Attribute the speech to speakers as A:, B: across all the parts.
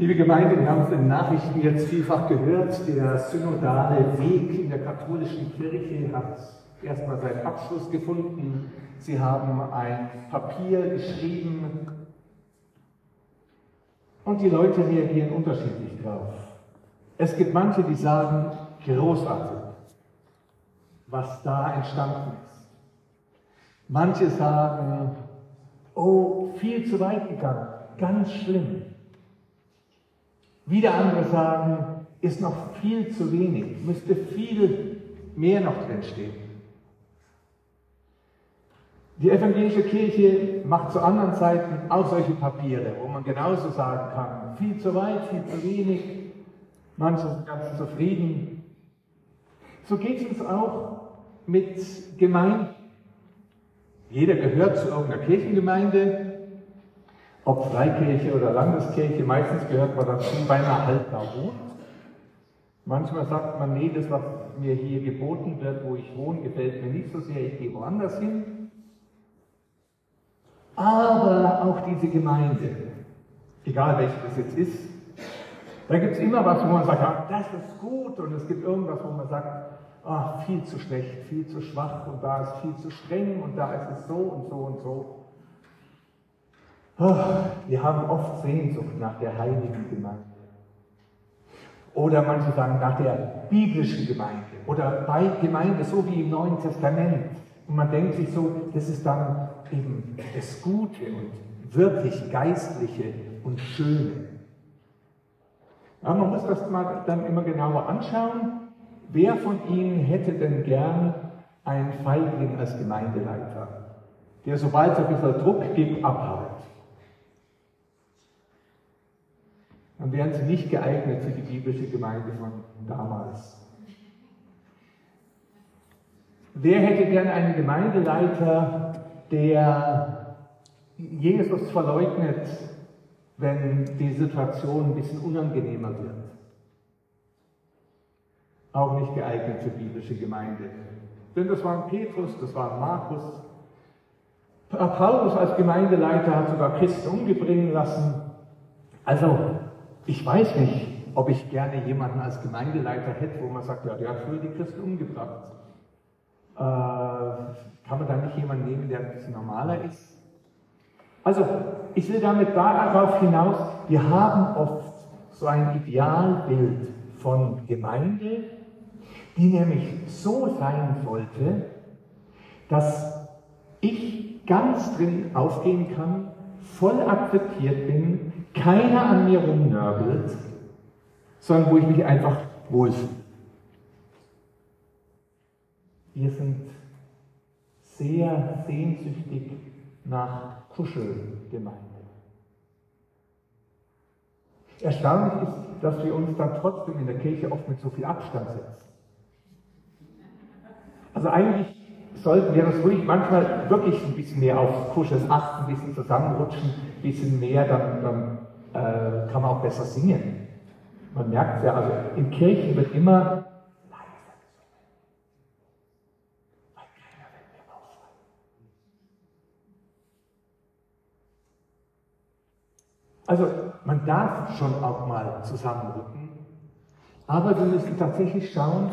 A: Liebe Gemeinde, wir haben es in Nachrichten jetzt vielfach gehört, der synodale Weg in der katholischen Kirche hat erstmal seinen Abschluss gefunden. Sie haben ein Papier geschrieben und die Leute reagieren unterschiedlich drauf. Es gibt manche, die sagen, großartig, was da entstanden ist. Manche sagen, oh, viel zu weit gegangen, ganz schlimm. Wieder andere sagen, ist noch viel zu wenig, müsste viel mehr noch drinstehen. Die evangelische Kirche macht zu anderen Zeiten auch solche Papiere, wo man genauso sagen kann, viel zu weit, viel zu wenig. Manche sind ganz zufrieden. So geht es uns auch mit Gemeinden. Jeder gehört zu irgendeiner Kirchengemeinde ob Freikirche oder Landeskirche, meistens gehört man dazu, beinahe halt da wohnt. Manchmal sagt man, nee, das, was mir hier geboten wird, wo ich wohne, gefällt mir nicht so sehr, ich gehe woanders hin. Aber auch diese Gemeinde, egal welche das jetzt ist, da gibt es immer was, wo man sagt, ah, das ist gut, und es gibt irgendwas, wo man sagt, ah, viel zu schlecht, viel zu schwach, und da ist viel zu streng, und da ist es so und so und so. Oh, wir haben oft Sehnsucht nach der heiligen Gemeinde. Oder manche sagen nach der biblischen Gemeinde oder bei Gemeinde, so wie im Neuen Testament. Und man denkt sich so, das ist dann eben das Gute und wirklich Geistliche und Schöne. Ja, man muss das mal dann immer genauer anschauen. Wer von Ihnen hätte denn gern einen Feigling als Gemeindeleiter, der sobald es ein bisschen Druck gibt, abhaut? Dann wären sie nicht geeignet für die biblische Gemeinde von damals. Wer hätte gern einen Gemeindeleiter, der Jesus verleugnet, wenn die Situation ein bisschen unangenehmer wird? Auch nicht geeignet für biblische Gemeinde. Denn das waren Petrus, das waren Markus. Paulus als Gemeindeleiter hat sogar Christen umgebringen lassen. Also ich weiß nicht, ob ich gerne jemanden als Gemeindeleiter hätte, wo man sagt, ja, der hat früher die Christen umgebracht. Äh, kann man da nicht jemanden nehmen, der ein bisschen normaler ist? Also, ich will damit darauf hinaus, wir haben oft so ein Idealbild von Gemeinde, die nämlich so sein sollte, dass ich ganz drin aufgehen kann, voll akzeptiert bin, keiner an mir rumnörgelt, sondern wo ich mich einfach wohlfühle. Wir sind sehr sehnsüchtig nach Kuschelgemeinde. Erstaunlich ist, dass wir uns dann trotzdem in der Kirche oft mit so viel Abstand setzen. Also eigentlich sollten wir das ruhig manchmal wirklich ein bisschen mehr auf Kuschels achten, ein bisschen zusammenrutschen, ein bisschen mehr, dann, dann äh, kann man auch besser singen. Man merkt es ja, also in Kirchen wird immer. Also man darf schon auch mal zusammenrücken, aber wir müssen tatsächlich schauen,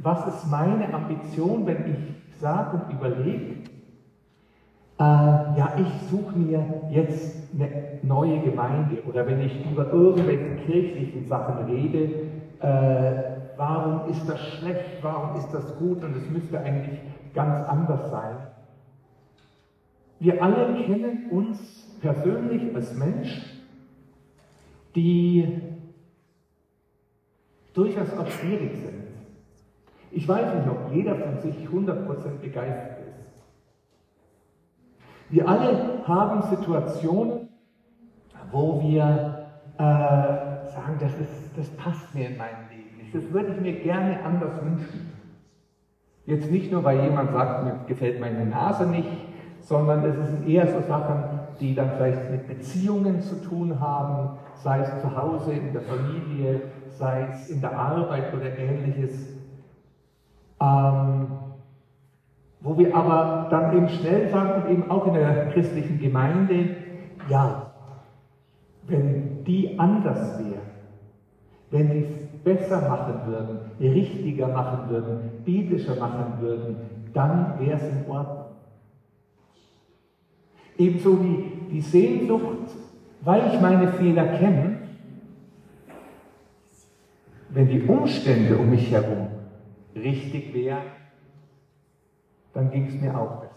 A: was ist meine Ambition, wenn ich sage und überlege, äh, ja, ich suche mir jetzt eine neue Gemeinde oder wenn ich über irgendwelche kirchlichen Sachen rede, äh, warum ist das schlecht, warum ist das gut und es müsste eigentlich ganz anders sein. Wir alle kennen uns persönlich als Mensch, die durchaus auch schwierig sind. Ich weiß nicht, ob jeder von sich 100% begeistert ist. Wir alle haben Situationen, wo wir äh, sagen, das, ist, das passt mir in meinem Leben nicht. Das würde ich mir gerne anders wünschen. Jetzt nicht nur, weil jemand sagt, mir gefällt meine Nase nicht, sondern es sind eher so Sachen, die dann vielleicht mit Beziehungen zu tun haben, sei es zu Hause, in der Familie, sei es in der Arbeit oder ähnliches. Ähm, wo wir aber dann eben schnell sagen, eben auch in der christlichen Gemeinde, ja, wenn die anders wären, wenn die es besser machen würden, richtiger machen würden, biblischer machen würden, dann wäre es in Ordnung. Ebenso wie die Sehnsucht, weil ich meine Fehler kenne, wenn die Umstände um mich herum richtig wären, dann ging es mir auch besser.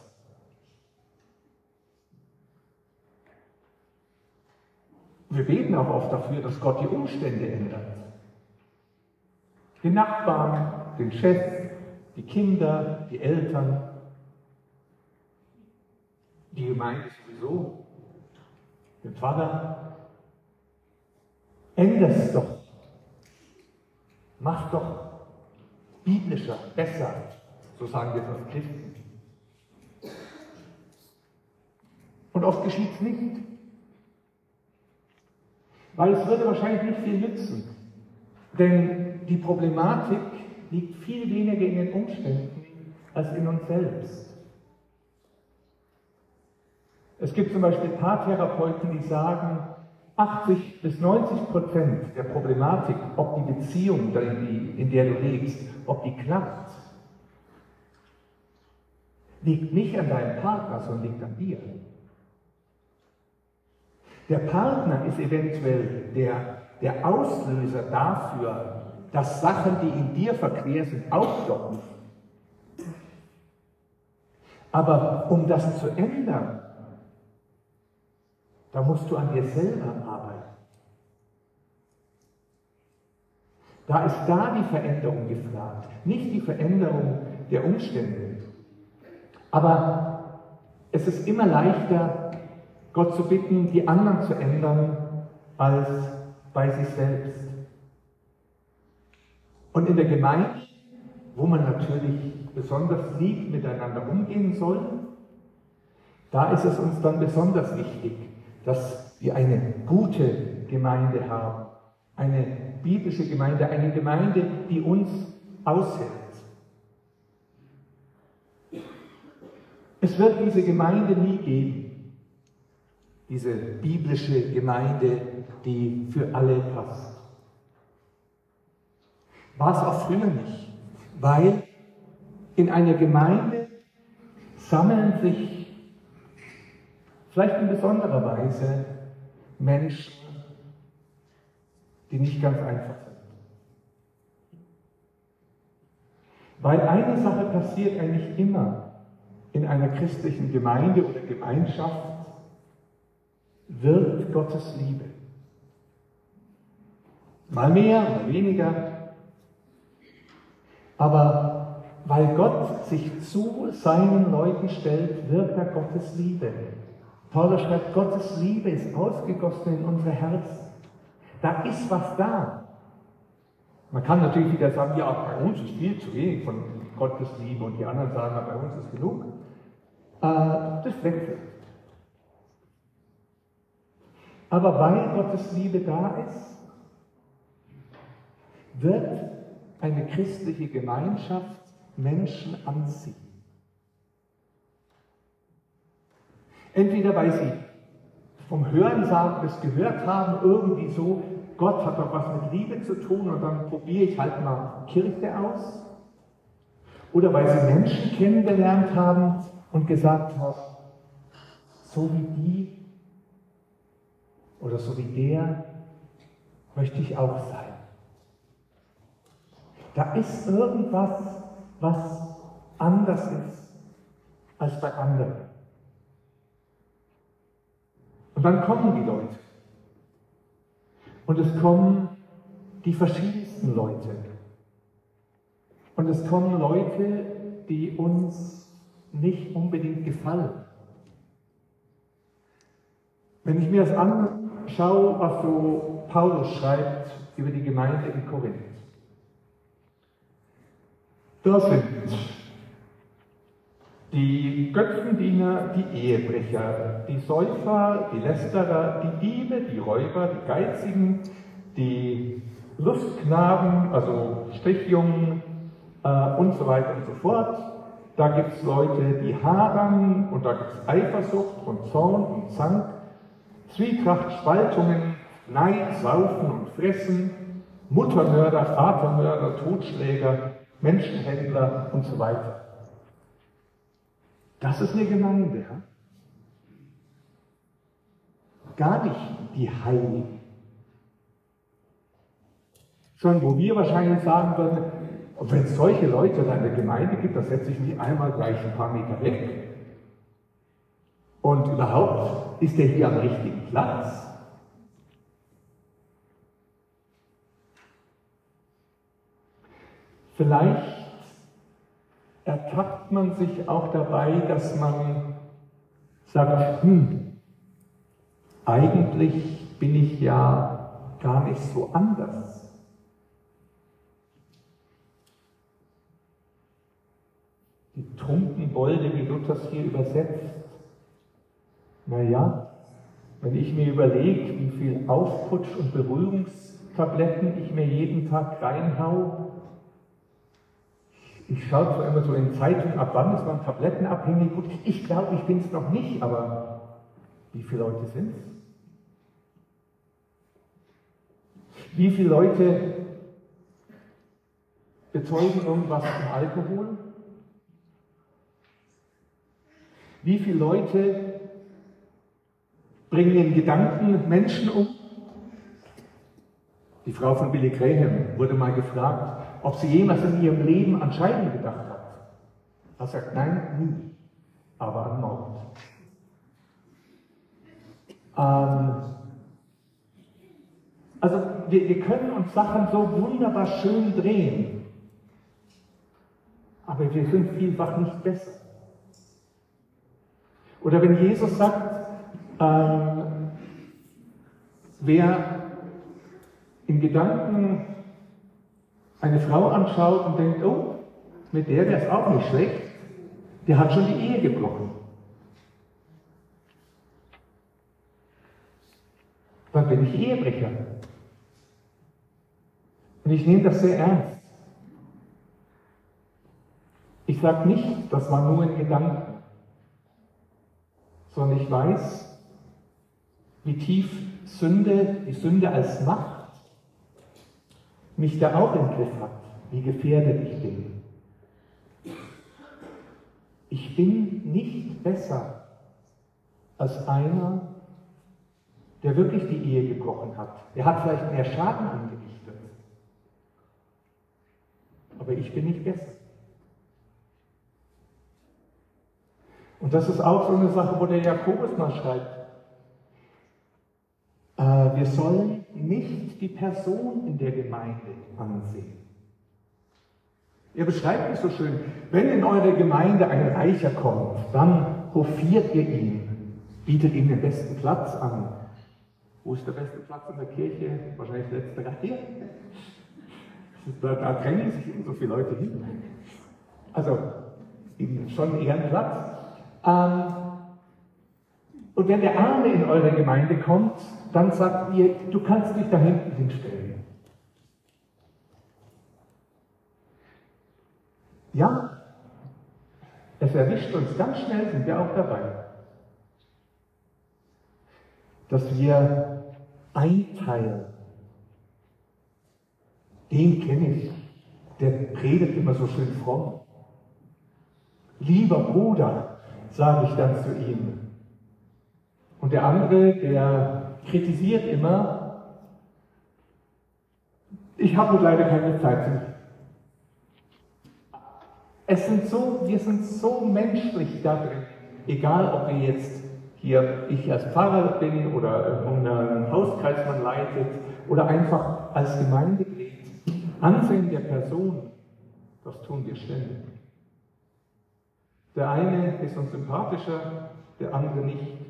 A: Wir beten auch oft dafür, dass Gott die Umstände ändert. Den Nachbarn, den Chef, die Kinder, die Eltern, die Gemeinde sowieso, den Vater. Es doch. Mach doch biblischer, besser, so sagen wir als Christen. Und oft geschieht es nicht. Weil es würde wahrscheinlich nicht viel nützen. Denn die Problematik liegt viel weniger in den Umständen als in uns selbst. Es gibt zum Beispiel Paartherapeuten, die sagen, 80 bis 90 Prozent der Problematik, ob die Beziehung, in der du lebst, ob die klappt, liegt nicht an deinem Partner, sondern liegt an dir. Der Partner ist eventuell der, der Auslöser dafür, dass Sachen, die in dir verquer sind, aufploppen. Aber um das zu ändern, da musst du an dir selber arbeiten. Da ist da die Veränderung gefragt, nicht die Veränderung der Umstände. Aber es ist immer leichter, Gott zu bitten, die anderen zu ändern, als bei sich selbst. Und in der Gemeinde, wo man natürlich besonders lieb miteinander umgehen soll, da ist es uns dann besonders wichtig, dass wir eine gute Gemeinde haben, eine biblische Gemeinde, eine Gemeinde, die uns aushält. Es wird diese Gemeinde nie geben, diese biblische Gemeinde, die für alle passt. War es auch früher nicht, weil in einer Gemeinde sammeln sich vielleicht in besonderer Weise Menschen, die nicht ganz einfach sind. Weil eine Sache passiert eigentlich immer in einer christlichen Gemeinde oder Gemeinschaft, wird Gottes Liebe. Mal mehr, mal weniger, aber weil Gott sich zu seinen Leuten stellt, wirkt er Gottes Liebe. Paulus schreibt, Gottes Liebe ist ausgegossen in unsere Herzen. Da ist was da. Man kann natürlich wieder sagen, ja, bei uns ist viel zu wenig von Gottes Liebe und die anderen sagen, bei uns ist genug. Äh, das wechselt. Aber weil Gottes Liebe da ist, wird eine christliche Gemeinschaft Menschen anziehen. Entweder weil sie vom Hörensagen das gehört haben, irgendwie so, Gott hat doch was mit Liebe zu tun und dann probiere ich halt mal Kirche aus. Oder weil sie Menschen kennengelernt haben und gesagt haben, so wie die oder so wie der möchte ich auch sein. Da ist irgendwas, was anders ist als bei anderen. Und dann kommen die Leute. Und es kommen die verschiedensten Leute. Und es kommen Leute, die uns nicht unbedingt gefallen. Wenn ich mir das anschaue, was so Paulus schreibt über die Gemeinde in Korinth, da sind die Götzendiener, die Ehebrecher, die Säufer, die Lästerer, die Diebe, die Räuber, die Geizigen, die Lustknaben, also Strichjungen äh, und so weiter und so fort. Da gibt es Leute, die hadern und da gibt es Eifersucht und Zorn und Zank, Zwietracht, Spaltungen, Neid, Saufen und Fressen, Muttermörder, Vatermörder, Totschläger, Menschenhändler und so weiter. Das ist eine Gemeinde. Ja? Gar nicht die Heiligen. Sondern wo wir wahrscheinlich sagen würden, wenn es solche Leute in einer Gemeinde gibt, dann setze ich mich einmal gleich ein paar Meter weg. Und überhaupt, ist der hier am richtigen Platz? Vielleicht ertappt man sich auch dabei, dass man sagt, hm, eigentlich bin ich ja gar nicht so anders. Die Trunkenbolde, wie Luther es hier übersetzt. Naja, wenn ich mir überlege, wie viel Aufputsch und Berührungstabletten ich mir jeden Tag reinhau, ich schaue zwar immer so in Zeitungen, ab wann ist man tablettenabhängig. Gut, ich glaube, ich bin es noch nicht, aber wie viele Leute sind es? Wie viele Leute bezeugen irgendwas vom Alkohol? Wie viele Leute bringen in Gedanken Menschen um? Die Frau von Billy Graham wurde mal gefragt, ob sie jemals in ihrem Leben an Scheiden gedacht hat. Er sagt, nein, nie, aber an Mord. Ähm, also wir, wir können uns Sachen so wunderbar schön drehen, aber wir sind vielfach nicht besser. Oder wenn Jesus sagt, ähm, wer in Gedanken eine Frau anschaut und denkt, oh, mit der wäre es auch nicht schlecht, der hat schon die Ehe gebrochen. Dann bin ich Ehebrecher. Und ich nehme das sehr ernst. Ich sage nicht, das war nur ein Gedanken, sondern ich weiß, wie tief Sünde, die Sünde als Macht mich da auch im Griff hat, wie gefährdet ich bin. Ich bin nicht besser als einer, der wirklich die Ehe gebrochen hat. Der hat vielleicht mehr Schaden angerichtet. Aber ich bin nicht besser. Und das ist auch so eine Sache, wo der Jakobus mal schreibt. Wir sollen nicht die Person in der Gemeinde ansehen. Ihr beschreibt es so schön, wenn in eure Gemeinde ein Reicher kommt, dann hofiert ihr ihn, bietet ihm den besten Platz an. Wo ist der beste Platz in der Kirche? Wahrscheinlich letzte Reihe. Da, da drängen sich eben so viele Leute hin. Also schon eher ein Platz. Ähm, und wenn der Arme in eure Gemeinde kommt, dann sagt ihr, du kannst dich da hinten hinstellen. Ja, es erwischt uns ganz schnell, sind wir auch dabei, dass wir einteilen. Den kenne ich, der predigt immer so schön fromm. Lieber Bruder, sage ich dann zu ihm. Und der andere, der kritisiert immer, ich habe leider keine Zeit. Es sind so, wir sind so menschlich da drin, egal ob wir jetzt hier, ich als Pfarrer bin oder einen Hauskreis man leitet oder einfach als Gemeindeglied. Ansehen der Person, das tun wir ständig. Der eine ist uns sympathischer, der andere nicht.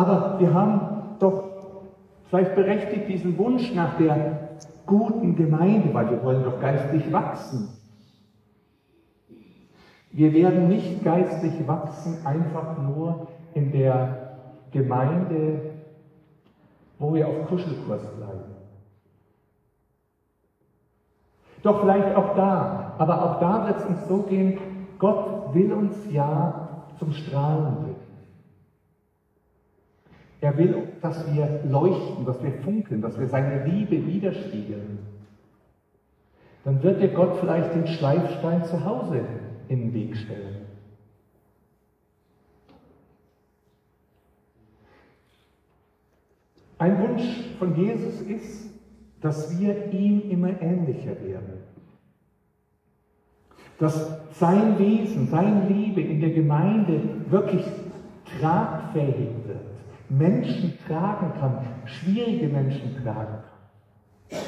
A: Aber wir haben doch vielleicht berechtigt diesen Wunsch nach der guten Gemeinde, weil wir wollen doch geistlich wachsen. Wir werden nicht geistlich wachsen einfach nur in der Gemeinde, wo wir auf Kuschelkurs bleiben. Doch vielleicht auch da, aber auch da wird es uns so gehen, Gott will uns ja zum Strahlen bringen. Er will, dass wir leuchten, dass wir funkeln, dass wir seine Liebe widerspiegeln. Dann wird dir Gott vielleicht den Schleifstein zu Hause in den Weg stellen. Ein Wunsch von Jesus ist, dass wir ihm immer ähnlicher werden. Dass sein Wesen, seine Liebe in der Gemeinde wirklich tragfähig wird, Menschen tragen kann, schwierige Menschen tragen kann.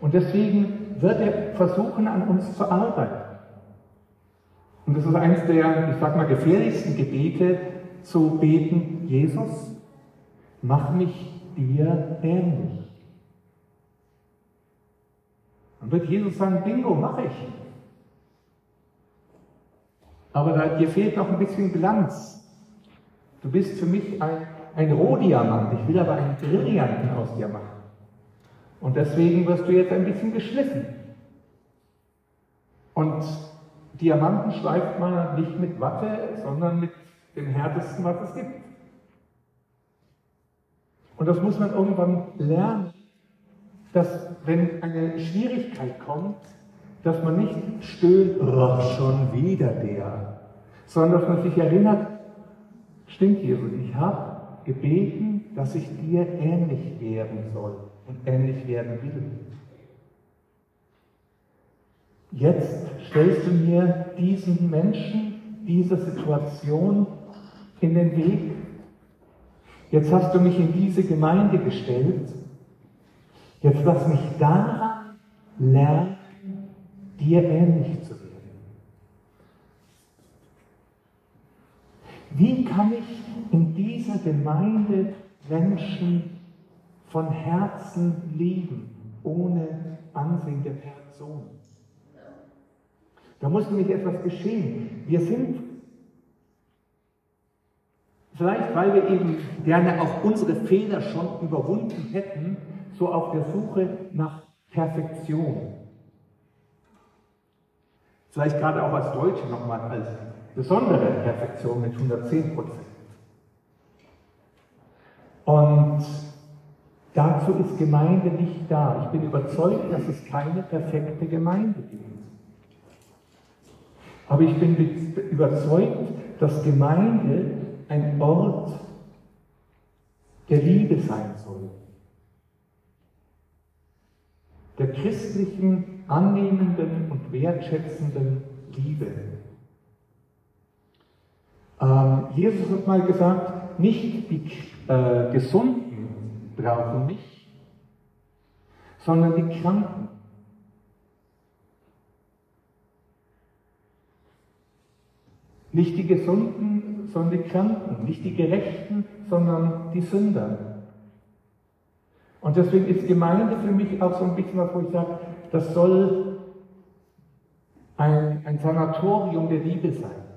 A: Und deswegen wird er versuchen, an uns zu arbeiten. Und das ist eines der, ich sag mal, gefährlichsten Gebete, zu beten, Jesus, mach mich dir ähnlich. Dann wird Jesus sagen, Bingo, mache ich. Aber da, dir fehlt noch ein bisschen Glanz. Du bist für mich ein, ein Rohdiamant. Ich will aber einen Brillanten aus dir machen. Und deswegen wirst du jetzt ein bisschen geschliffen. Und Diamanten schleift man nicht mit Watte, sondern mit dem härtesten, was es gibt. Und das muss man irgendwann lernen, dass wenn eine Schwierigkeit kommt, dass man nicht stöhnt, oh, schon wieder der, sondern dass man sich erinnert, stimmt Jesus, ich habe gebeten, dass ich dir ähnlich werden soll und ähnlich werden will. Jetzt stellst du mir diesen Menschen, dieser Situation in den Weg. Jetzt hast du mich in diese Gemeinde gestellt. Jetzt lass mich daran lernen, dir ähnlich zu werden. Wie kann ich in dieser Gemeinde Menschen von Herzen lieben, ohne Ansehen der Person? Da muss nämlich etwas geschehen. Wir sind, vielleicht weil wir eben gerne auch unsere Fehler schon überwunden hätten, so auf der Suche nach Perfektion. Vielleicht gerade auch als Deutsche nochmal als besondere Perfektion mit 110 Prozent. Und dazu ist Gemeinde nicht da. Ich bin überzeugt, dass es keine perfekte Gemeinde gibt. Aber ich bin überzeugt, dass Gemeinde ein Ort der Liebe sein soll. Der christlichen, annehmenden und wertschätzenden Liebe. Ähm, Jesus hat mal gesagt, nicht die äh, Gesunden brauchen mich, sondern die Kranken. Nicht die Gesunden, sondern die Kranken. Nicht die Gerechten, sondern die Sünder. Und deswegen ist Gemeinde für mich auch so ein bisschen was, wo ich sage, das soll ein, ein Sanatorium der Liebe sein.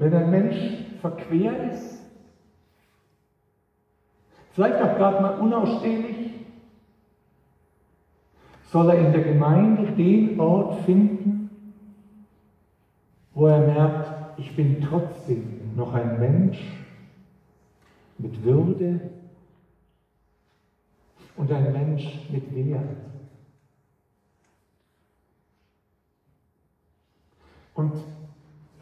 A: Wenn ein Mensch verquer ist, vielleicht auch gerade mal unausstehlich, soll er in der Gemeinde den Ort finden, wo er merkt, ich bin trotzdem noch ein Mensch mit Würde und ein Mensch mit Wert. Und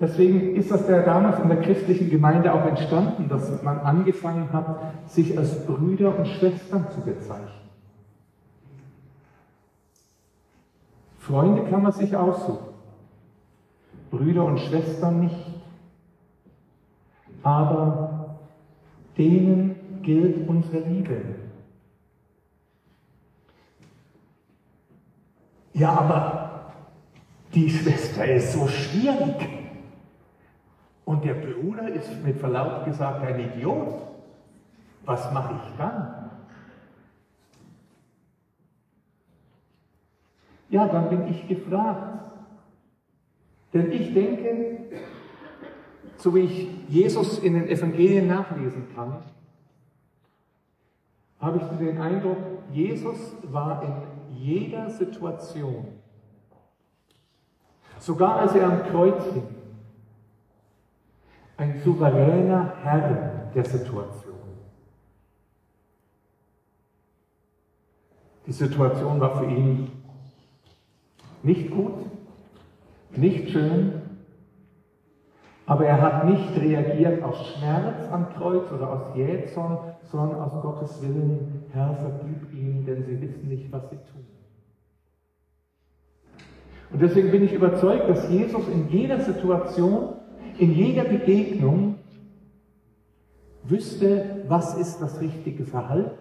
A: Deswegen ist das ja damals in der christlichen Gemeinde auch entstanden, dass man angefangen hat, sich als Brüder und Schwestern zu bezeichnen. Freunde kann man sich aussuchen, Brüder und Schwestern nicht. Aber denen gilt unsere Liebe. Ja, aber die Schwester ist so schwierig. Und der Bruder ist mit Verlaub gesagt ein Idiot. Was mache ich dann? Ja, dann bin ich gefragt. Denn ich denke, so wie ich Jesus in den Evangelien nachlesen kann, habe ich den Eindruck, Jesus war in jeder Situation, sogar als er am Kreuz hing, ein souveräner Herr der Situation. Die Situation war für ihn nicht gut, nicht schön, aber er hat nicht reagiert aus Schmerz am Kreuz oder aus Jähzorn, sondern aus Gottes Willen, Herr, vergib ihnen, denn sie wissen nicht, was sie tun. Und deswegen bin ich überzeugt, dass Jesus in jeder Situation, in jeder Begegnung wüsste, was ist das richtige Verhalten,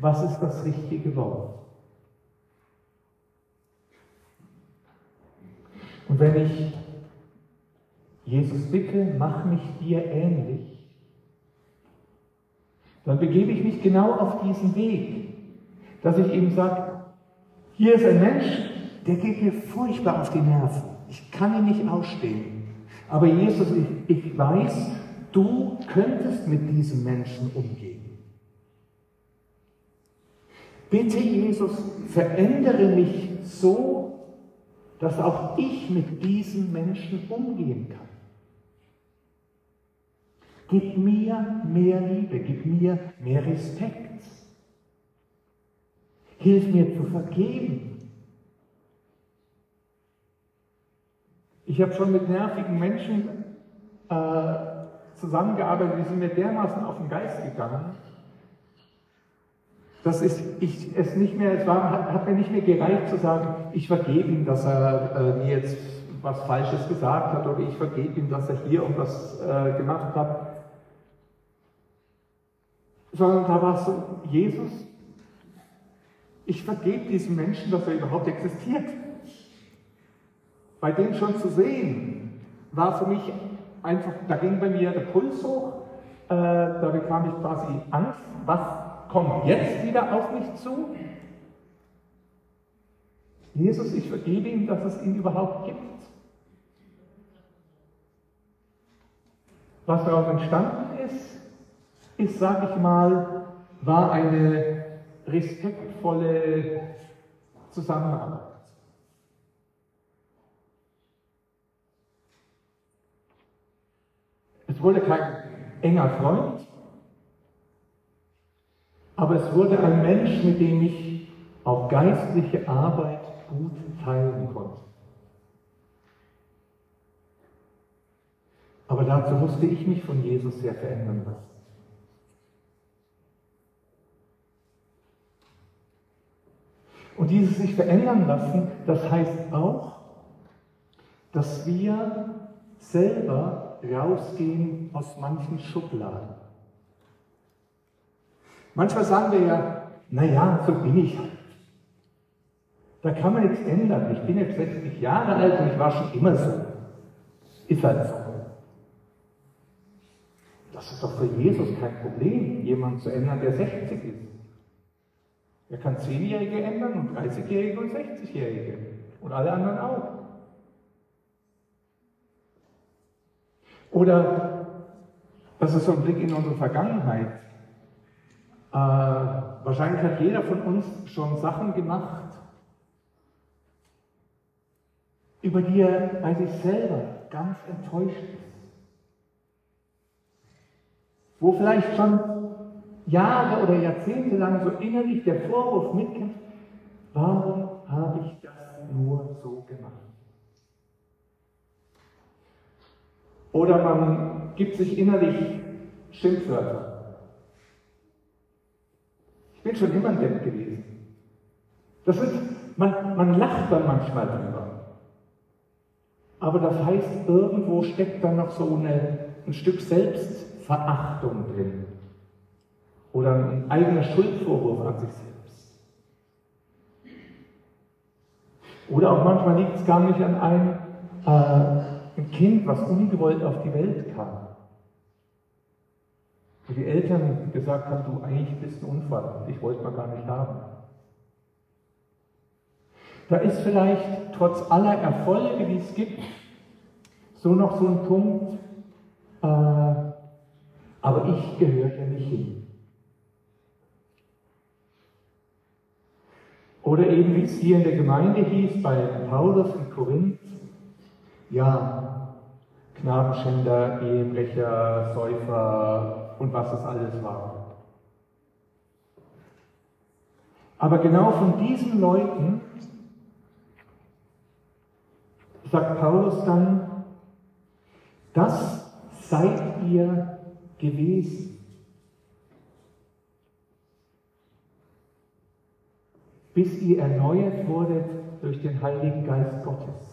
A: was ist das richtige Wort. Und wenn ich Jesus bitte, mach mich dir ähnlich, dann begebe ich mich genau auf diesen Weg, dass ich ihm sage, hier ist ein Mensch, der geht mir furchtbar auf die Nerven. Ich kann ihn nicht ausstehen. Aber Jesus, ich, ich weiß, du könntest mit diesem Menschen umgehen. Bitte, Jesus, verändere mich so, dass auch ich mit diesem Menschen umgehen kann. Gib mir mehr Liebe, gib mir mehr Respekt. Hilf mir zu vergeben. Ich habe schon mit nervigen Menschen äh, zusammengearbeitet, die sind mir dermaßen auf den Geist gegangen, dass es, ich, es nicht mehr, es war, hat, hat, mir nicht mehr gereicht zu sagen, ich vergebe ihm, dass er äh, mir jetzt was Falsches gesagt hat oder ich vergebe ihm, dass er hier irgendwas äh, gemacht hat sondern da war es so, Jesus, ich vergebe diesem Menschen, dass er überhaupt existiert. Bei dem schon zu sehen, war für mich einfach, da ging bei mir der Puls hoch, äh, da bekam ich quasi Angst, was kommt jetzt wieder auf mich zu? Jesus, ich vergebe ihm, dass es ihn überhaupt gibt. Was daraus entstanden ist, ist, sage ich mal, war eine respektvolle Zusammenarbeit. Es wurde kein enger Freund, aber es wurde ein Mensch, mit dem ich auch geistliche Arbeit gut teilen konnte. Aber dazu musste ich mich von Jesus sehr verändern lassen. Und dieses sich verändern lassen, das heißt auch, dass wir selber rausgehen aus manchen Schubladen. Manchmal sagen wir ja, naja, so bin ich halt. Da kann man nichts ändern. Ich bin jetzt 60 Jahre alt und ich war schon immer so. Ist halt so. Das ist doch für Jesus kein Problem, jemanden zu ändern, der 60 ist. Er kann Zehnjährige ändern und 30-Jährige und 60-Jährige und alle anderen auch. Oder, das ist so ein Blick in unsere Vergangenheit. Äh, wahrscheinlich hat jeder von uns schon Sachen gemacht, über die er bei sich selber ganz enttäuscht ist. Wo vielleicht schon Jahre oder Jahrzehnte lang so innerlich der Vorwurf mitkämpft, warum habe ich das nur so gemacht? Oder man gibt sich innerlich Schimpfwörter. Ich bin schon immer ein Depp gewesen. Das ist, man, man lacht dann manchmal drüber. Aber das heißt, irgendwo steckt dann noch so eine, ein Stück Selbstverachtung drin oder ein eigener Schuldvorwurf an sich selbst. Oder auch manchmal liegt es gar nicht an einem äh, ein Kind, was ungewollt auf die Welt kam. Wo die Eltern gesagt haben, du eigentlich bist ein Unfall, ich wollte mal gar nicht haben. Da ist vielleicht trotz aller Erfolge, die es gibt, so noch so ein Punkt, äh, aber ich gehöre ja nicht hin. Oder eben wie es hier in der Gemeinde hieß, bei Paulus in Korinth, ja, Knabenschänder, Ehebrecher, Säufer und was es alles war. Aber genau von diesen Leuten sagt Paulus dann, das seid ihr gewesen. Bis ihr erneuert wurdet durch den Heiligen Geist Gottes.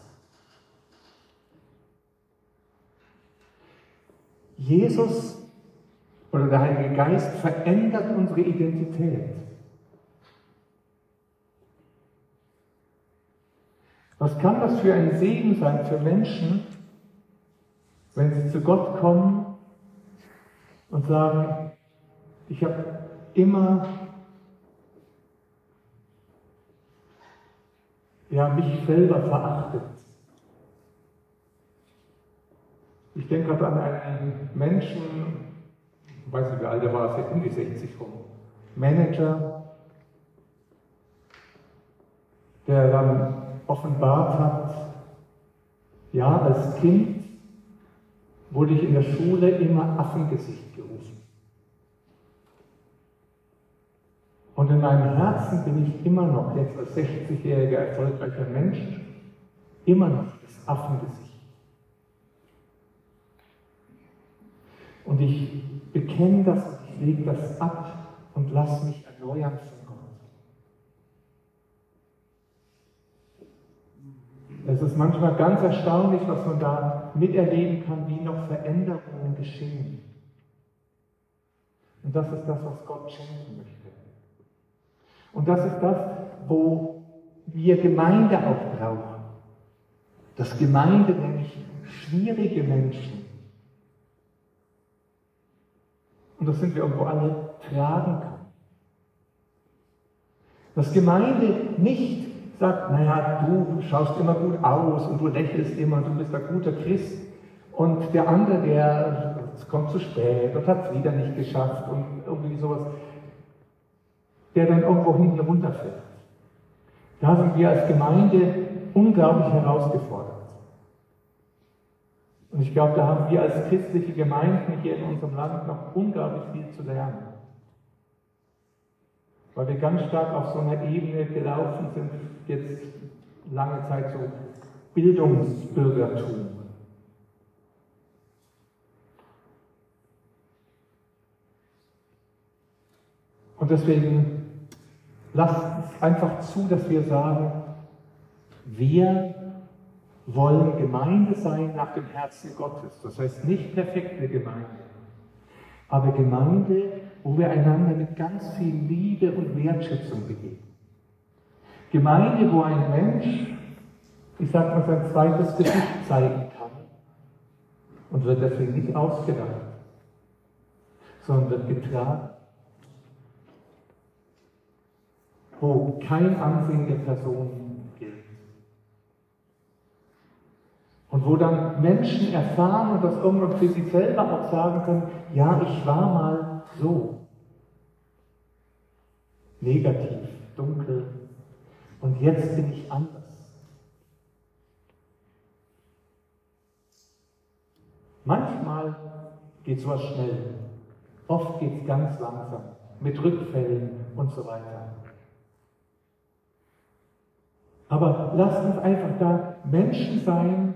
A: Jesus oder der Heilige Geist verändert unsere Identität. Was kann das für ein Segen sein für Menschen, wenn sie zu Gott kommen und sagen, ich habe immer ja, mich selber verachtet. Ich denke gerade an einen Menschen, ich weiß nicht wie alt er war, seit um die 60 rum, Manager, der dann offenbart hat, ja, als Kind wurde ich in der Schule immer Affengesicht gerufen. Und in meinem Herzen bin ich immer noch, jetzt als 60-jähriger erfolgreicher Mensch, immer noch das Affengesicht. Und ich bekenne das ich lege das ab und lasse mich erneuern von Gott. Es ist manchmal ganz erstaunlich, was man da miterleben kann, wie noch Veränderungen geschehen. Und das ist das, was Gott schenken möchte. Und das ist das, wo wir Gemeinde auch brauchen. Das Gemeinde nämlich schwierige Menschen und das sind wir irgendwo alle, tragen kann. Dass Gemeinde nicht sagt, naja, du schaust immer gut aus und du lächelst immer, du bist ein guter Christ. Und der andere, der kommt zu spät und hat es wieder nicht geschafft und irgendwie sowas, der dann irgendwo hinten runterfällt. Da sind wir als Gemeinde unglaublich herausgefordert. Und ich glaube, da haben wir als christliche Gemeinden hier in unserem Land noch unglaublich viel zu lernen. Weil wir ganz stark auf so einer Ebene gelaufen sind, jetzt lange Zeit so Bildungsbürgertum. Und deswegen lasst es einfach zu, dass wir sagen, wir wollen Gemeinde sein nach dem Herzen Gottes. Das heißt nicht perfekte Gemeinde, aber Gemeinde, wo wir einander mit ganz viel Liebe und Wertschätzung begegnen. Gemeinde, wo ein Mensch, ich sag mal, sein zweites Gesicht zeigen kann und wird deswegen nicht ausgelacht, sondern wird getragen. Wo kein Ansehen der Person Und wo dann Menschen erfahren und das irgendwann für sich selber auch sagen können, ja, ich war mal so. Negativ, dunkel. Und jetzt bin ich anders. Manchmal geht sowas schnell. Oft geht es ganz langsam. Mit Rückfällen und so weiter. Aber lasst uns einfach da Menschen sein,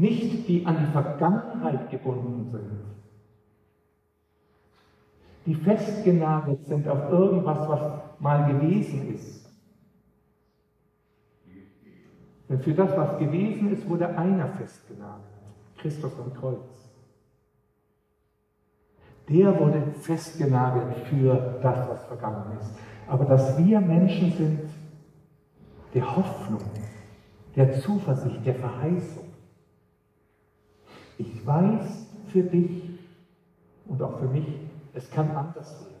A: nicht die an die Vergangenheit gebunden sind, die festgenagelt sind auf irgendwas, was mal gewesen ist. Denn für das, was gewesen ist, wurde einer festgenagelt, Christus am Kreuz. Der wurde festgenagelt für das, was vergangen ist. Aber dass wir Menschen sind der Hoffnung, der Zuversicht, der Verheißung. Ich weiß für dich und auch für mich, es kann anders werden.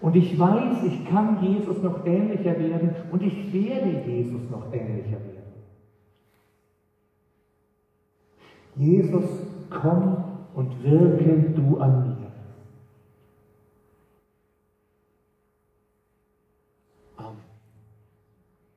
A: Und ich weiß, ich kann Jesus noch ähnlicher werden und ich werde Jesus noch ähnlicher werden. Jesus, komm und wirke du an mir.